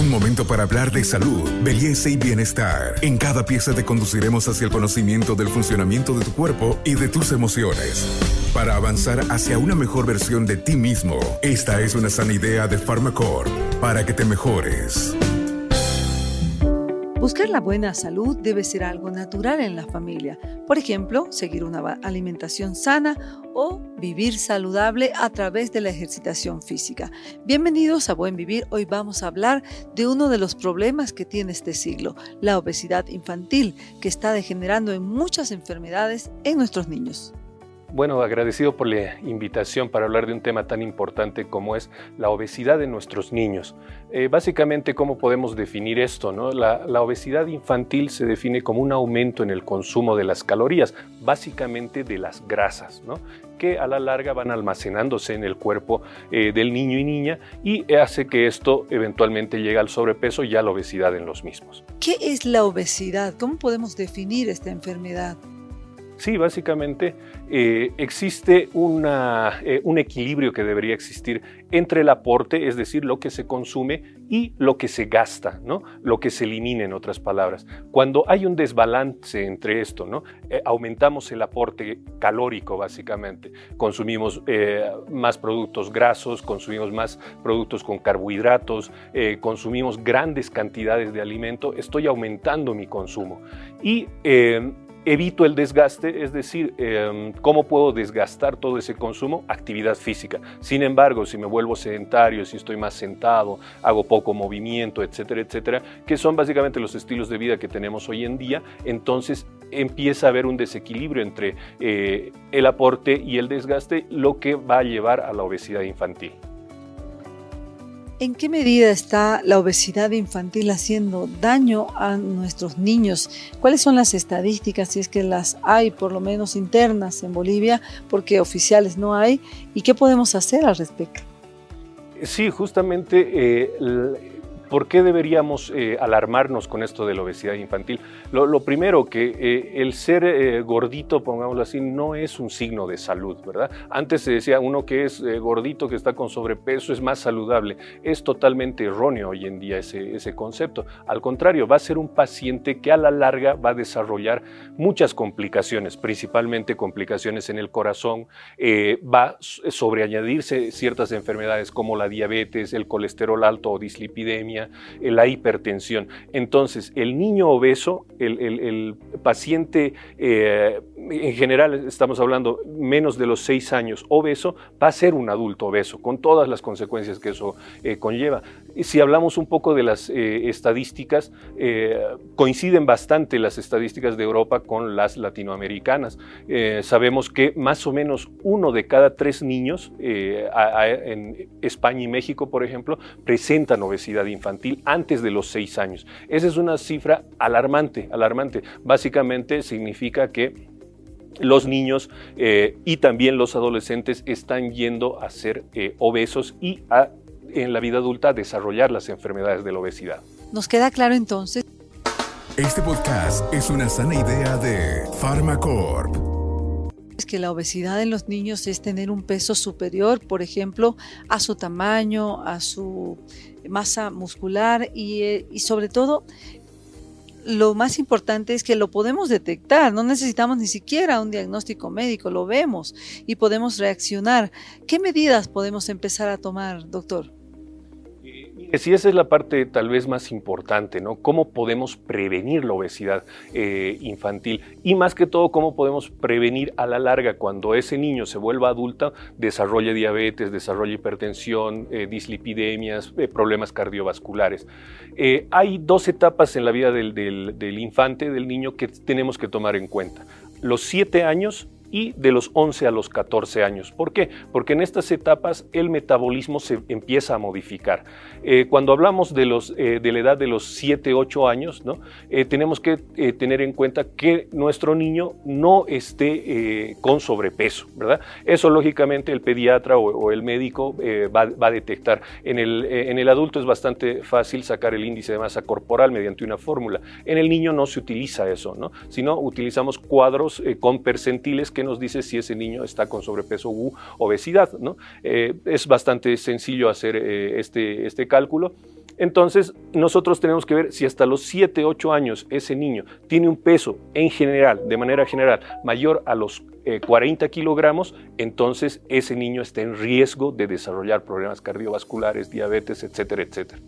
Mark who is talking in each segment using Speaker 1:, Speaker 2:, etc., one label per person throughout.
Speaker 1: Un momento para hablar de salud, belleza y bienestar. En cada pieza te conduciremos hacia el conocimiento del funcionamiento de tu cuerpo y de tus emociones. Para avanzar hacia una mejor versión de ti mismo, esta es una sana idea de Pharmacore para que te mejores.
Speaker 2: Buscar la buena salud debe ser algo natural en la familia. Por ejemplo, seguir una alimentación sana o vivir saludable a través de la ejercitación física. Bienvenidos a Buen Vivir. Hoy vamos a hablar de uno de los problemas que tiene este siglo, la obesidad infantil, que está degenerando en muchas enfermedades en nuestros niños.
Speaker 3: Bueno, agradecido por la invitación para hablar de un tema tan importante como es la obesidad de nuestros niños. Eh, básicamente, ¿cómo podemos definir esto? La, obesidad infantil se define como un aumento en el consumo de las calorías, básicamente de las grasas, que a la larga van almacenándose en el cuerpo eh, del niño y niña y hace que esto eventualmente llegue al sobrepeso y a la obesidad en los mismos.
Speaker 2: ¿Qué es la obesidad? ¿Cómo podemos definir esta enfermedad?
Speaker 3: Sí, básicamente eh, existe eh, un equilibrio que debería existir entre el aporte, es decir, lo que se consume, y lo que se gasta, ¿no? lo que se elimina, en otras palabras. Cuando hay un desbalance entre esto, ¿no? Eh, aumentamos el aporte calórico, básicamente. Consumimos más productos grasos, consumimos más productos con carbohidratos, consumimos grandes cantidades de alimento, estoy aumentando mi consumo. Y evito el desgaste, es decir, em, ¿cómo puedo desgastar todo ese consumo? Actividad física. Sin embargo, si me vuelvo sedentario, si estoy más sentado, hago poco movimiento, etcétera, etcétera, que son básicamente los estilos de vida que tenemos hoy en día, entonces empieza a haber un desequilibrio entre eh, el aporte y el desgaste, lo que va a llevar a la obesidad infantil.
Speaker 2: ¿En qué medida está la obesidad infantil haciendo daño a nuestros niños? ¿Cuáles son las estadísticas, si es que las hay, por lo menos internas en Bolivia, porque oficiales no hay? ¿Y qué podemos hacer al respecto?
Speaker 3: Sí, justamente eh, ¿Por qué deberíamos eh, alarmarnos con esto de la obesidad infantil? Lo, primero, que eh, el ser eh, gordito, pongámoslo así, no es un signo de salud, ¿verdad? Antes se decía uno que es gordito, que está con sobrepeso, es más saludable. Es totalmente erróneo hoy en día ese, ese concepto. Al contrario, va a ser un paciente que a la larga va a desarrollar muchas complicaciones, principalmente complicaciones en el corazón, va a sobreañadirse ciertas enfermedades como la diabetes, el colesterol alto o dislipidemia, la hipertensión. Entonces, el niño obeso, el, paciente eh, en general, estamos hablando menos de los seis años obeso, va a ser un adulto obeso, con todas las consecuencias que eso eh, conlleva. Si hablamos un poco de las estadísticas, coinciden bastante las estadísticas de Europa con las latinoamericanas. sabemos que más o menos uno de cada tres niños en España y México, por ejemplo, presentan obesidad infantil antes de los seis años. Esa es una cifra alarmante, alarmante. Básicamente significa que los niños eh, y también los adolescentes están yendo a ser eh, obesos y en la vida adulta a desarrollar las enfermedades de la obesidad.
Speaker 2: Nos queda claro entonces.
Speaker 1: Este podcast es una sana idea de Pharmacorp
Speaker 2: que la obesidad en los niños es tener un peso superior, por ejemplo, a su tamaño, a su masa muscular y, eh, y sobre todo lo más importante es que lo podemos detectar, no necesitamos ni siquiera un diagnóstico médico, lo vemos y podemos reaccionar. ¿Qué medidas podemos empezar a tomar, doctor?
Speaker 3: Sí, esa es la parte tal vez más importante, ¿no? ¿Cómo podemos prevenir la obesidad eh, infantil? Y más que todo, ¿cómo podemos prevenir a la larga cuando ese niño se vuelva adulta, desarrolle diabetes, desarrolle hipertensión, eh, dislipidemias, eh, problemas cardiovasculares? hay dos etapas en la vida del, del infante, del niño, que tenemos que tomar en cuenta. Los siete años y de los 11 a los 14 años. ¿Por qué? Porque en estas etapas el metabolismo se empieza a modificar. Eh, cuando hablamos de, los, eh, de la edad de los 7, 8 años. Eh, tenemos que tener en cuenta que nuestro niño no esté con sobrepeso, ¿verdad? Eso lógicamente el pediatra o, el médico va, va, a detectar. En el, en el adulto es bastante fácil sacar el índice de masa corporal mediante una fórmula. En el niño no se utiliza eso, ¿no? sino utilizamos cuadros con percentiles que nos dice si ese niño está con sobrepeso u obesidad. ¿no? Eh, es bastante sencillo hacer eh, este, este cálculo. Entonces, nosotros tenemos que ver si hasta los 7, 8 años ese niño tiene un peso en general, de manera general, mayor a los 40 eh, kilogramos, entonces ese niño está en riesgo de desarrollar problemas cardiovasculares, diabetes, etcétera, etcétera.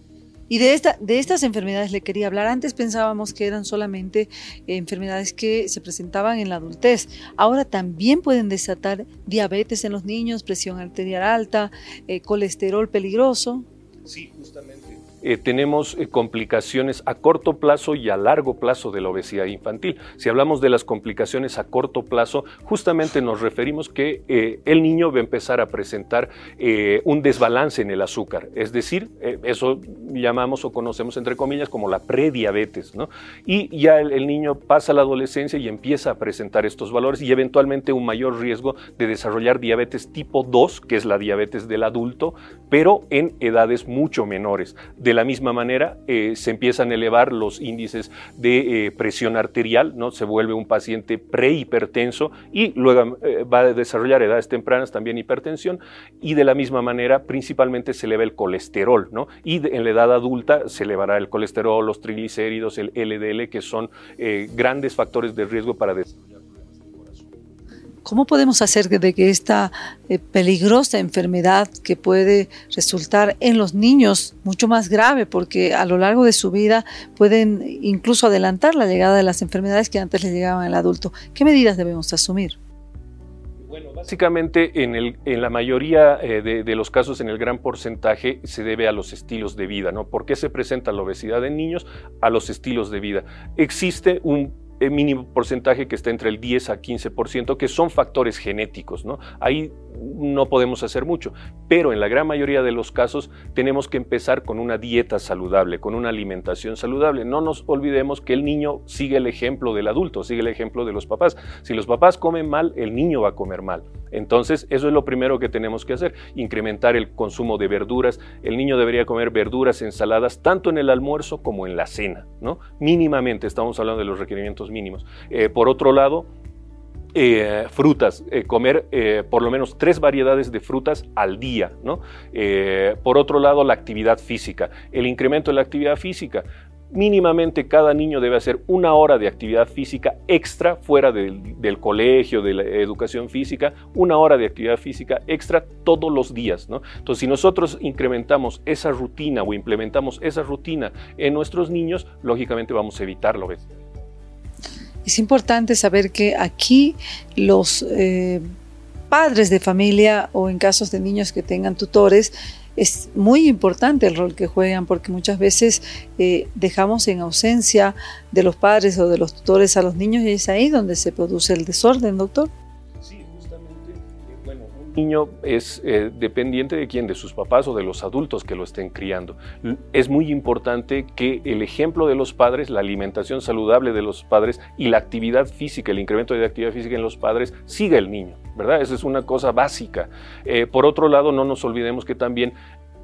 Speaker 2: Y de, esta, de estas enfermedades le quería hablar. Antes pensábamos que eran solamente eh, enfermedades que se presentaban en la adultez. Ahora también pueden desatar diabetes en los niños, presión arterial alta, eh, colesterol peligroso.
Speaker 3: Sí, justamente. Eh, tenemos eh, complicaciones a corto plazo y a largo plazo de la obesidad infantil. Si hablamos de las complicaciones a corto plazo, justamente nos referimos que eh, el niño va a empezar a presentar un desbalance en el azúcar, es decir, eso llamamos o conocemos entre comillas como la prediabetes, ¿no? Y ya el, niño pasa a la adolescencia y empieza a presentar estos valores y eventualmente un mayor riesgo de desarrollar diabetes tipo 2, que es la diabetes del adulto, pero en edades mucho menores. La misma manera, eh, se empiezan a elevar los índices de eh, presión arterial, ¿no? se vuelve un paciente prehipertenso y luego eh, va a desarrollar edades tempranas también hipertensión y de la misma manera principalmente se eleva el colesterol ¿no? y en la edad adulta se elevará el colesterol, los triglicéridos, el LDL que son grandes factores de riesgo para desarrollar
Speaker 2: ¿Cómo podemos hacer de que esta eh, peligrosa enfermedad que puede resultar en los niños mucho más grave porque a lo largo de su vida pueden incluso adelantar la llegada de las enfermedades que antes les llegaban al adulto? ¿Qué medidas debemos asumir?
Speaker 3: Bueno, básicamente en, el, en la mayoría eh, de, de, los casos, en el gran porcentaje, se debe a los estilos de vida, ¿no? ¿Por qué se presenta la obesidad en niños? A los estilos de vida. Existe un mínimo porcentaje que está entre el 10 a 15%, que son factores genéticos. ¿no? Ahí no podemos hacer mucho, pero en la gran mayoría de los casos tenemos que empezar con una dieta saludable, con una alimentación saludable. No nos olvidemos que el niño sigue el ejemplo del adulto, sigue el ejemplo de los papás. Si los papás comen mal, el niño va a comer mal. Entonces, eso es lo primero que tenemos que hacer, incrementar el consumo de verduras. El niño debería comer verduras, ensaladas, tanto en el almuerzo como en la cena, ¿no? Mínimamente, estamos hablando de los requerimientos mínimos. Eh, por otro lado, eh, frutas, eh, comer por lo menos tres variedades de frutas al día. por otro lado, la actividad física, el incremento de la actividad física mínimamente cada niño debe hacer una hora de actividad física extra fuera del, colegio, de la educación física, una hora de actividad física extra todos los días. Entonces, si nosotros incrementamos esa rutina o implementamos esa rutina en nuestros niños, lógicamente vamos a evitarlo.
Speaker 2: Es importante saber que aquí los eh, padres de familia o en casos de niños que tengan tutores, es muy importante el rol que juegan porque muchas veces eh, dejamos en ausencia de los padres o de los tutores a los niños y es ahí donde se produce el desorden, doctor.
Speaker 3: Niño es eh, dependiente de quién, de sus papás o de los adultos que lo estén criando. Es muy importante que el ejemplo de los padres, la alimentación saludable de los padres y la actividad física, el incremento de actividad física en los padres, siga el niño. ¿verdad? Esa es una cosa básica. Eh, por otro lado, no nos olvidemos que también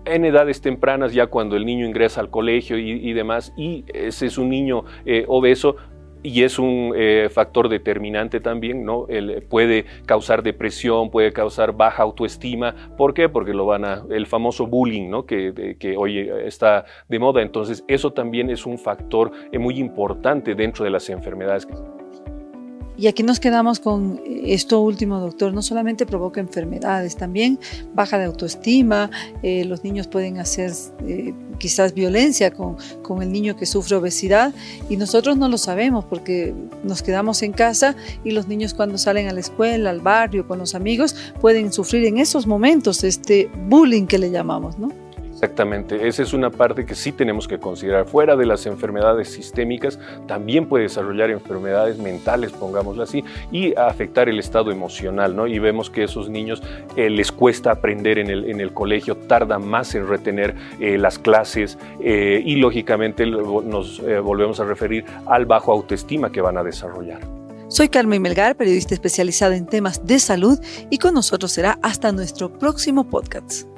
Speaker 3: en edades tempranas, ya cuando el niño ingresa al colegio y, demás, y ese es un niño eh, obeso, y es un eh, factor determinante también, ¿no? puede causar depresión, puede causar baja autoestima. ¿Por qué? Porque lo van a, el famoso bullying, ¿no? Que, que hoy está de moda. Entonces, eso también es un factor muy importante dentro de las enfermedades
Speaker 2: y aquí nos quedamos con esto último, doctor. No solamente provoca enfermedades, también baja de autoestima. Eh, los niños pueden hacer eh, quizás violencia con, con, el niño que sufre obesidad y nosotros no lo sabemos porque nos quedamos en casa y los niños cuando salen a la escuela, al barrio, con los amigos, pueden sufrir en esos momentos este bullying que le llamamos, ¿no?
Speaker 3: Exactamente, esa es una parte que sí tenemos que considerar. Fuera de las enfermedades sistémicas, también puede desarrollar enfermedades mentales, pongámoslo así, y afectar el estado emocional, ¿no? Y vemos que esos niños eh, les cuesta aprender en el, colegio, tardan más en retener eh, las clases eh, y lógicamente nos volvemos a referir al bajo autoestima que van a desarrollar.
Speaker 2: Soy Carmen Melgar, periodista especializada en temas de salud y con nosotros será hasta nuestro próximo podcast.